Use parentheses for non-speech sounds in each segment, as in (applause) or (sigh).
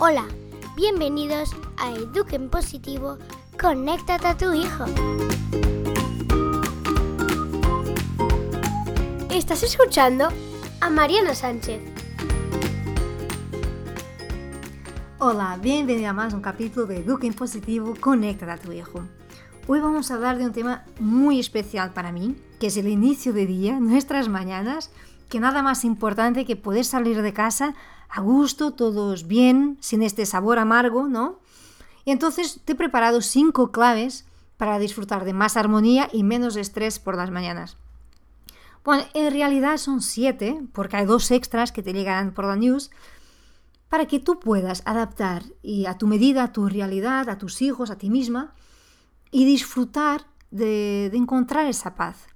Hola, bienvenidos a Eduquen Positivo, conéctate a tu hijo. Estás escuchando a Mariana Sánchez. Hola, bienvenido a más un capítulo de Eduquen Positivo, conéctate a tu hijo. Hoy vamos a hablar de un tema muy especial para mí, que es el inicio de día, nuestras mañanas, que nada más importante que poder salir de casa a gusto, todos bien, sin este sabor amargo, ¿no? Y entonces te he preparado cinco claves para disfrutar de más armonía y menos estrés por las mañanas. Bueno, en realidad son siete, porque hay dos extras que te llegarán por la news, para que tú puedas adaptar y a tu medida, a tu realidad, a tus hijos, a ti misma, y disfrutar de, encontrar esa paz.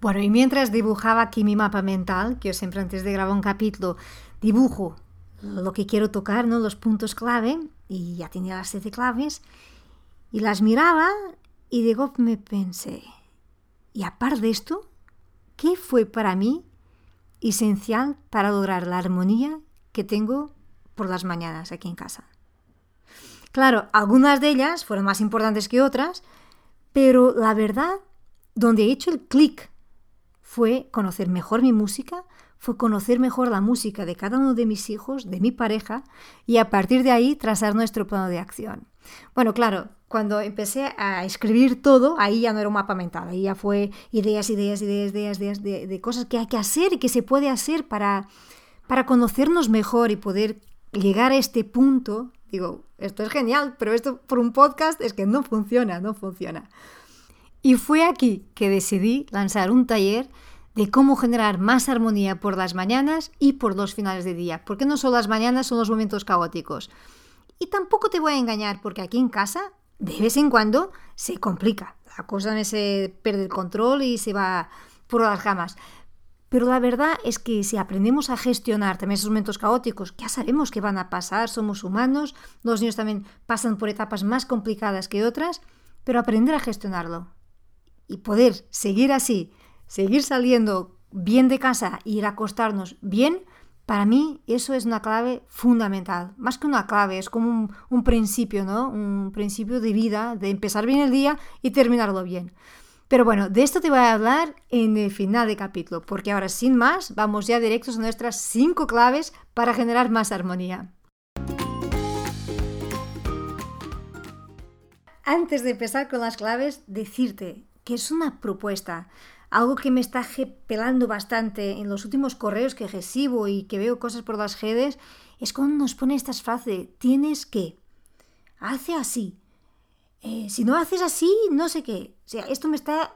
Bueno, y mientras dibujaba aquí mi mapa mental, que yo siempre antes de grabar un capítulo dibujo lo que quiero tocar, ¿no? los puntos clave, y ya tenía las siete claves, y las miraba y de golpe me pensé, y aparte de esto, ¿qué fue para mí esencial para lograr la armonía que tengo por las mañanas aquí en casa? Claro, algunas de ellas fueron más importantes que otras, pero la verdad, donde he hecho el clic fue conocer mejor mi música, fue conocer mejor la música de cada uno de mis hijos, de mi pareja, y a partir de ahí trazar nuestro plano de acción. Bueno, claro, cuando empecé a escribir todo, ahí ya no era un mapa mental, ahí ya fue ideas, ideas, ideas, ideas, ideas de, de cosas que hay que hacer y que se puede hacer para, para conocernos mejor y poder llegar a este punto. Digo, esto es genial, pero esto por un podcast es que no funciona, no funciona. Y fue aquí que decidí lanzar un taller de cómo generar más armonía por las mañanas y por los finales de día, porque no solo las mañanas son los momentos caóticos. Y tampoco te voy a engañar, porque aquí en casa, de vez en cuando, se complica. La cosa se pierde el control y se va por las ramas. Pero la verdad es que si aprendemos a gestionar también esos momentos caóticos, ya sabemos que van a pasar, somos humanos, los niños también pasan por etapas más complicadas que otras, pero aprender a gestionarlo y poder seguir así seguir saliendo bien de casa e ir a acostarnos bien, para mí eso es una clave fundamental. Más que una clave, es como un, principio, ¿no? Un principio de vida, de empezar bien el día y terminarlo bien. Pero bueno, de esto te voy a hablar en el final de capítulo, porque ahora sin más, vamos ya directos a nuestras cinco claves para generar más armonía. Antes de empezar con las claves, decirte que es una propuesta. Algo que me está pelando bastante en los últimos correos que recibo y que veo cosas por las redes es cuando nos pone estas frases, tienes que, hace así, eh, si no haces así, no sé qué. O sea, esto me está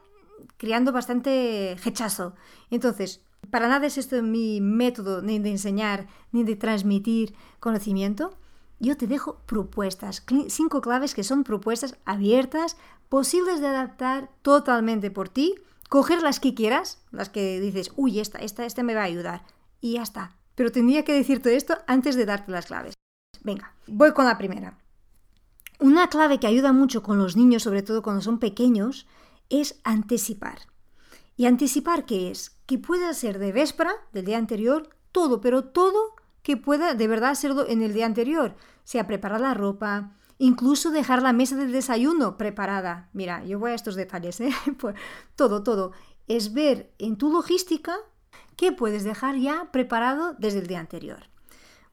creando bastante rechazo. Entonces, para nada es esto mi método ni de enseñar ni de transmitir conocimiento. Yo te dejo propuestas, cinco claves que son propuestas abiertas, posibles de adaptar totalmente por ti coger las que quieras, las que dices, uy, esta, esta, esta me va a ayudar, y ya está. Pero tendría que decirte esto antes de darte las claves. Venga, voy con la primera. Una clave que ayuda mucho con los niños, sobre todo cuando son pequeños, es anticipar. ¿Y anticipar qué es? Que pueda ser de véspera, del día anterior, todo, pero todo que pueda de verdad serlo en el día anterior. Sea preparar la ropa, incluso dejar la mesa del desayuno preparada. Mira, yo voy a estos detalles, ¿eh? (laughs) Pues, todo, todo. Es ver en tu logística qué puedes dejar ya preparado desde el día anterior.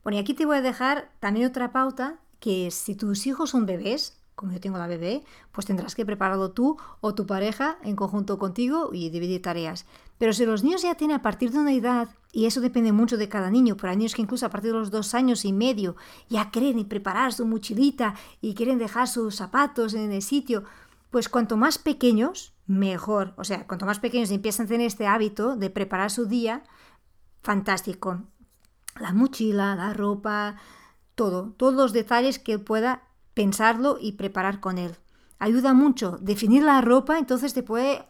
Bueno, y aquí te voy a dejar también otra pauta, que es si tus hijos son bebés, como yo tengo la bebé, pues tendrás que prepararlo tú o tu pareja en conjunto contigo y dividir tareas. Pero si los niños ya tienen a partir de una edad, y eso depende mucho de cada niño, pero hay niños que incluso a partir de los dos años y medio ya quieren preparar su mochilita y quieren dejar sus zapatos en el sitio, pues cuanto más pequeños, mejor. O sea, cuanto más pequeños empiezan a tener este hábito de preparar su día, fantástico. La mochila, la ropa, todo, todos los detalles que él pueda pensarlo y preparar con él. Ayuda mucho. Definir la ropa, entonces te puede...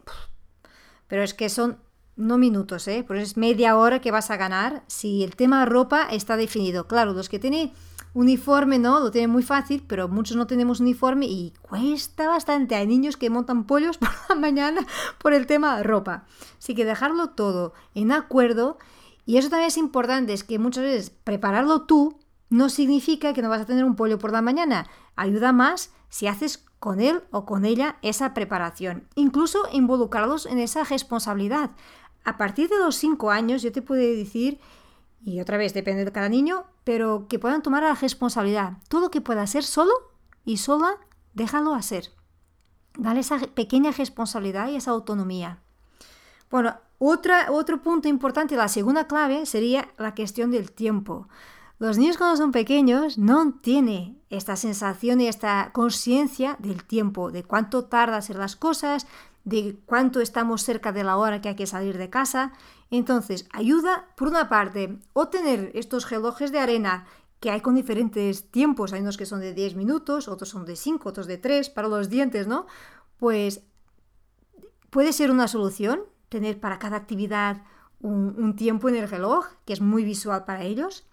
Pero es que son no minutos, ¿eh? Pues es media hora que vas a ganar si el tema ropa está definido. Claro, los que tienen uniforme, ¿no? Lo tienen muy fácil, pero muchos no tenemos uniforme y cuesta bastante. Hay niños que montan pollos (laughs) por la mañana por el tema ropa. Así que dejarlo todo en acuerdo. Y eso también es importante, es que muchas veces prepararlo tú no significa que no vas a tener un pollo por la mañana. Ayuda más si haces con él o con ella esa preparación. Incluso involucrarlos en esa responsabilidad. A partir de los 5 años yo te puedo decir, y otra vez depende de cada niño, pero que puedan tomar la responsabilidad. Todo que pueda hacer solo y sola, déjalo hacer. Dale esa pequeña responsabilidad y esa autonomía. Bueno, otro punto importante, la segunda clave, sería la cuestión del tiempo. Los niños cuando son pequeños no tienen esta sensación y esta conciencia del tiempo, de cuánto tarda hacer las cosas, de cuánto estamos cerca de la hora que hay que salir de casa. Entonces, ayuda, por una parte, o tener estos relojes de arena que hay con diferentes tiempos, hay unos que son de 10 minutos, otros son de 5, otros de 3, para los dientes, ¿no? Pues puede ser una solución tener para cada actividad un, un tiempo en el reloj, que es muy visual para ellos.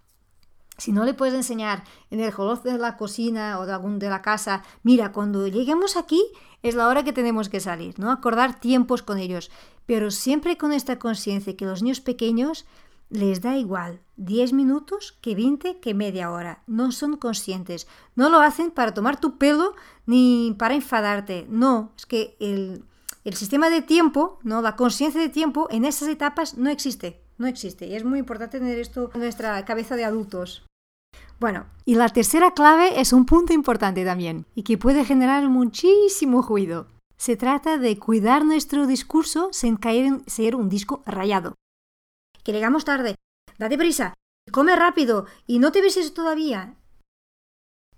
Si no le puedes enseñar en el reloj de la cocina o de algún de la casa, mira, cuando lleguemos aquí es la hora que tenemos que salir, ¿no? Acordar tiempos con ellos, pero siempre con esta conciencia que los niños pequeños les da igual 10 minutos que 20 que media hora. No son conscientes. No lo hacen para tomar tu pelo ni para enfadarte. No, es que el, el sistema de tiempo, ¿no? la conciencia de tiempo en esas etapas no existe. No existe. Y es muy importante tener esto en nuestra cabeza de adultos. Bueno, y la tercera clave es un punto importante también y que puede generar muchísimo ruido. Se trata de cuidar nuestro discurso sin caer en ser un disco rayado. Que llegamos tarde, date prisa, come rápido y no te beses todavía.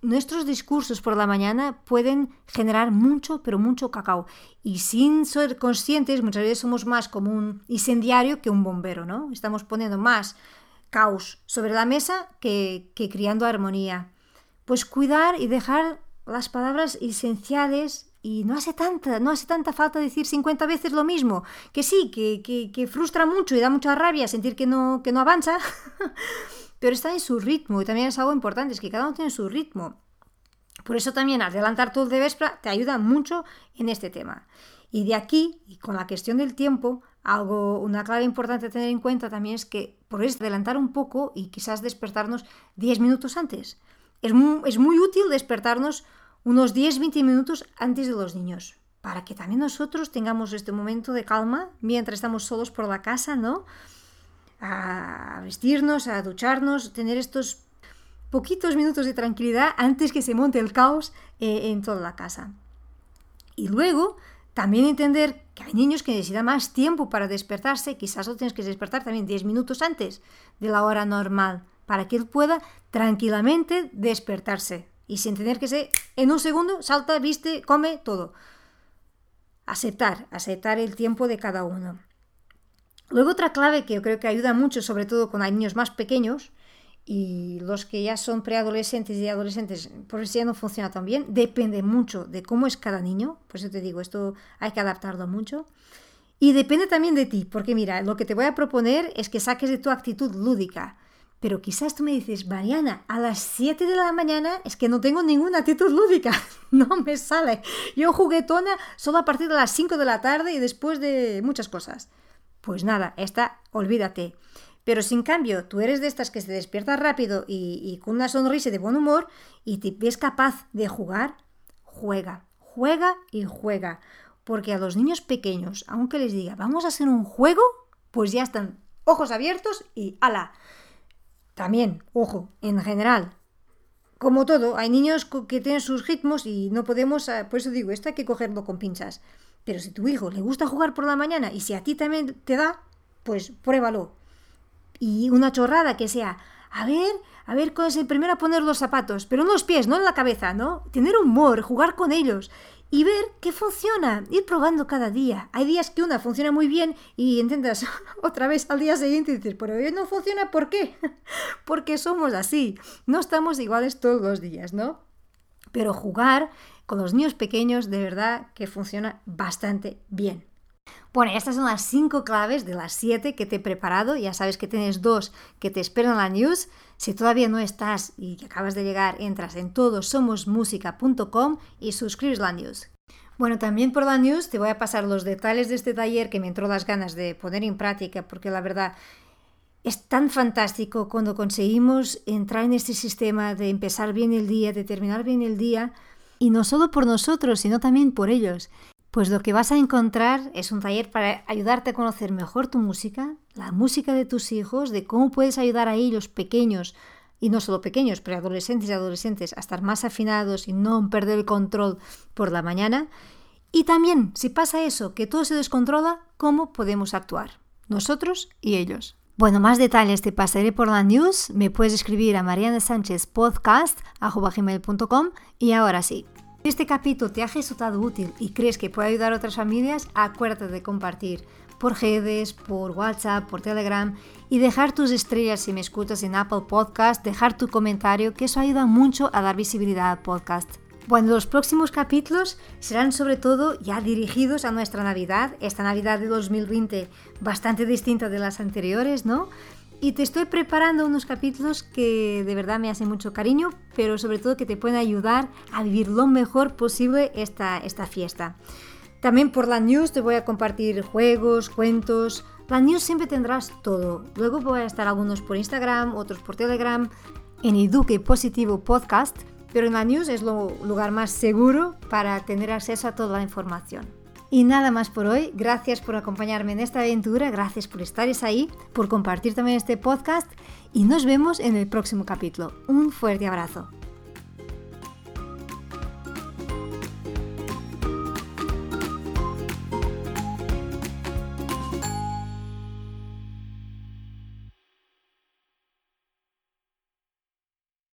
Nuestros discursos por la mañana pueden generar mucho, pero mucho cacao. Y sin ser conscientes, muchas veces somos más como un incendiario que un bombero, ¿no? Estamos poniendo más caos sobre la mesa que, que criando armonía. Pues cuidar y dejar las palabras esenciales y no hace tanta, no hace tanta falta decir 50 veces lo mismo. Que sí, que, que, que frustra mucho y da mucha rabia sentir que no, que no avanza. (laughs) pero está en su ritmo y también es algo importante, es que cada uno tiene su ritmo. Por eso también adelantar todo de Vespra te ayuda mucho en este tema. Y de aquí, con la cuestión del tiempo, algo, una clave importante a tener en cuenta también es que eso adelantar un poco y quizás despertarnos 10 minutos antes. Es muy, es muy útil despertarnos unos 10-20 minutos antes de los niños, para que también nosotros tengamos este momento de calma mientras estamos solos por la casa, ¿no? Vestirnos, a ducharnos, tener estos poquitos minutos de tranquilidad antes que se monte el caos eh, en toda la casa. Y luego también entender que hay niños que necesitan más tiempo para despertarse, quizás lo tienes que despertar también 10 minutos antes de la hora normal, para que él pueda tranquilamente despertarse y sin tener que ser en un segundo salta, viste, come todo. Aceptar, aceptar el tiempo de cada uno. Luego otra clave que yo creo que ayuda mucho, sobre todo con niños más pequeños, y los que ya son preadolescentes y adolescentes, por eso ya no funciona tan bien, depende mucho de cómo es cada niño, por eso te digo, esto hay que adaptarlo mucho. Y depende también de ti, porque mira, lo que te voy a proponer es que saques de tu actitud lúdica. Pero quizás tú me dices, Mariana, a las 7 de la mañana es que no tengo ninguna actitud lúdica, (laughs) no me sale. Yo juguetona solo a partir de las 5 de la tarde y después de muchas cosas. Pues nada, esta olvídate. Pero sin cambio tú eres de estas que se despierta rápido y, con una sonrisa de buen humor y te ves capaz de jugar, juega, juega y juega. Porque a los niños pequeños, aunque les diga, vamos a hacer un juego, pues ya están ojos abiertos y ala. También, ojo, en general, como todo, hay niños que tienen sus ritmos y no podemos, ah, por eso digo, esto hay que cogerlo con pinzas. Pero si tu hijo le gusta jugar por la mañana y si a ti también te da, pues pruébalo. Y una chorrada que sea, a ver, a ver cuál es el primero a poner los zapatos, pero en los pies, no en la cabeza, ¿no? Tener humor, jugar con ellos y ver qué funciona, ir probando cada día. Hay días que una funciona muy bien y intentas (laughs) otra vez al día siguiente y dices, pero hoy no funciona, ¿por qué? (laughs) Porque somos así, no estamos iguales todos los días, ¿no? Pero jugar con los niños pequeños de verdad que funciona bastante bien. Bueno, estas son las cinco claves de las siete que te he preparado. Ya sabes que tienes dos que te esperan en la news. Si todavía no estás y que acabas de llegar, entras en todosomosmusica.com y suscribes la news. Bueno, también por la news te voy a pasar los detalles de este taller que me entró las ganas de poner en práctica porque la verdad Es tan fantástico cuando conseguimos entrar en este sistema de empezar bien el día, de terminar bien el día, y no solo por nosotros, sino también por ellos. Pues lo que vas a encontrar es un taller para ayudarte a conocer mejor tu música, la música de tus hijos, de cómo puedes ayudar a ellos pequeños, y no solo pequeños, pero adolescentes y adolescentes, a estar más afinados y no perder el control por la mañana. Y también, si pasa eso, que todo se descontrola, ¿cómo podemos actuar? Nosotros y ellos. Bueno, más detalles te pasaré por la news. Me puedes escribir a Mariana y ahora sí. Si este capítulo te ha resultado útil y crees que puede ayudar a otras familias, acuérdate de compartir por redes, por WhatsApp, por Telegram y dejar tus estrellas si me escuchas en Apple Podcast, dejar tu comentario, que eso ayuda mucho a dar visibilidad al podcast. Bueno, los próximos capítulos serán sobre todo ya dirigidos a nuestra Navidad, esta Navidad de 2020 bastante distinta de las anteriores, ¿no? Y te estoy preparando unos capítulos que de verdad me hacen mucho cariño, pero sobre todo que te pueden ayudar a vivir lo mejor posible esta, esta fiesta. También por la news te voy a compartir juegos, cuentos. La news siempre tendrás todo. Luego voy a estar algunos por Instagram, otros por Telegram, en Eduque Positivo Podcast pero en la news es el lugar más seguro para tener acceso a toda la información. Y nada más por hoy, gracias por acompañarme en esta aventura, gracias por estar ahí, por compartir también este podcast y nos vemos en el próximo capítulo. Un fuerte abrazo.